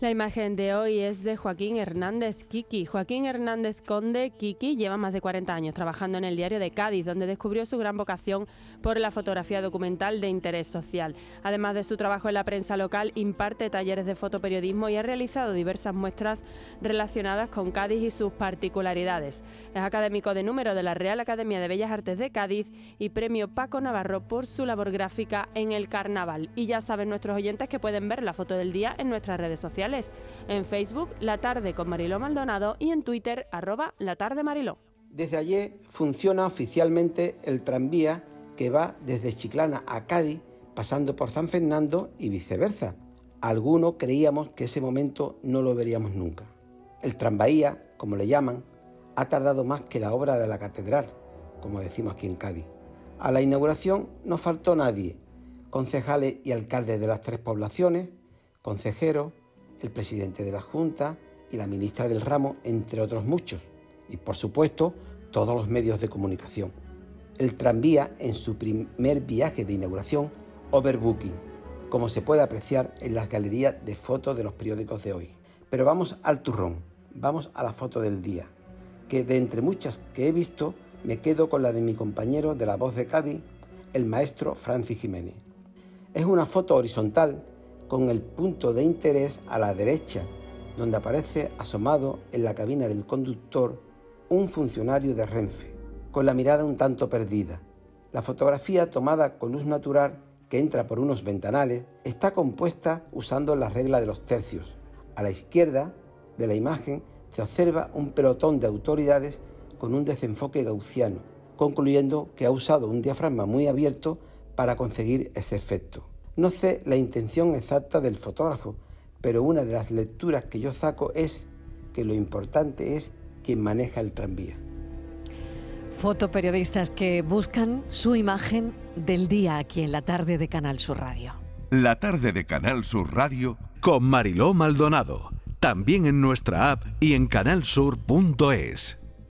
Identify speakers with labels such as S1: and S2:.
S1: La imagen de hoy es de Joaquín Hernández Kiki. Joaquín Hernández Conde Kiki lleva más de 40 años trabajando en el diario de Cádiz, donde descubrió su gran vocación por la fotografía documental de interés social. Además de su trabajo en la prensa local, imparte talleres de fotoperiodismo y ha realizado diversas muestras relacionadas con Cádiz y sus particularidades. Es académico de número de la Real Academia de Bellas Artes de Cádiz y premio Paco Navarro por su labor gráfica en el carnaval. Y ya saben nuestros oyentes que pueden ver la foto del día en nuestras redes sociales en Facebook, La Tarde con Mariló Maldonado y en Twitter, arroba La Tarde Mariló.
S2: Desde ayer funciona oficialmente el tranvía que va desde Chiclana a Cádiz, pasando por San Fernando y viceversa. Algunos creíamos que ese momento no lo veríamos nunca. El tranvía, como le llaman, ha tardado más que la obra de la catedral, como decimos aquí en Cádiz. A la inauguración no faltó nadie, concejales y alcaldes de las tres poblaciones, consejeros, el presidente de la Junta y la ministra del ramo, entre otros muchos, y por supuesto todos los medios de comunicación. El tranvía en su primer viaje de inauguración, overbooking, como se puede apreciar en las galerías de fotos de los periódicos de hoy. Pero vamos al turrón, vamos a la foto del día, que de entre muchas que he visto, me quedo con la de mi compañero de la voz de Cádiz, el maestro Francis Jiménez. Es una foto horizontal con el punto de interés a la derecha, donde aparece asomado en la cabina del conductor un funcionario de Renfe, con la mirada un tanto perdida. La fotografía tomada con luz natural que entra por unos ventanales está compuesta usando la regla de los tercios. A la izquierda de la imagen se observa un pelotón de autoridades con un desenfoque gaussiano, concluyendo que ha usado un diafragma muy abierto para conseguir ese efecto. No sé la intención exacta del fotógrafo, pero una de las lecturas que yo saco es que lo importante es quien maneja el tranvía.
S3: Fotoperiodistas que buscan su imagen del día aquí en la tarde de Canal Sur Radio.
S4: La tarde de Canal Sur Radio con Mariló Maldonado. También en nuestra app y en canalsur.es.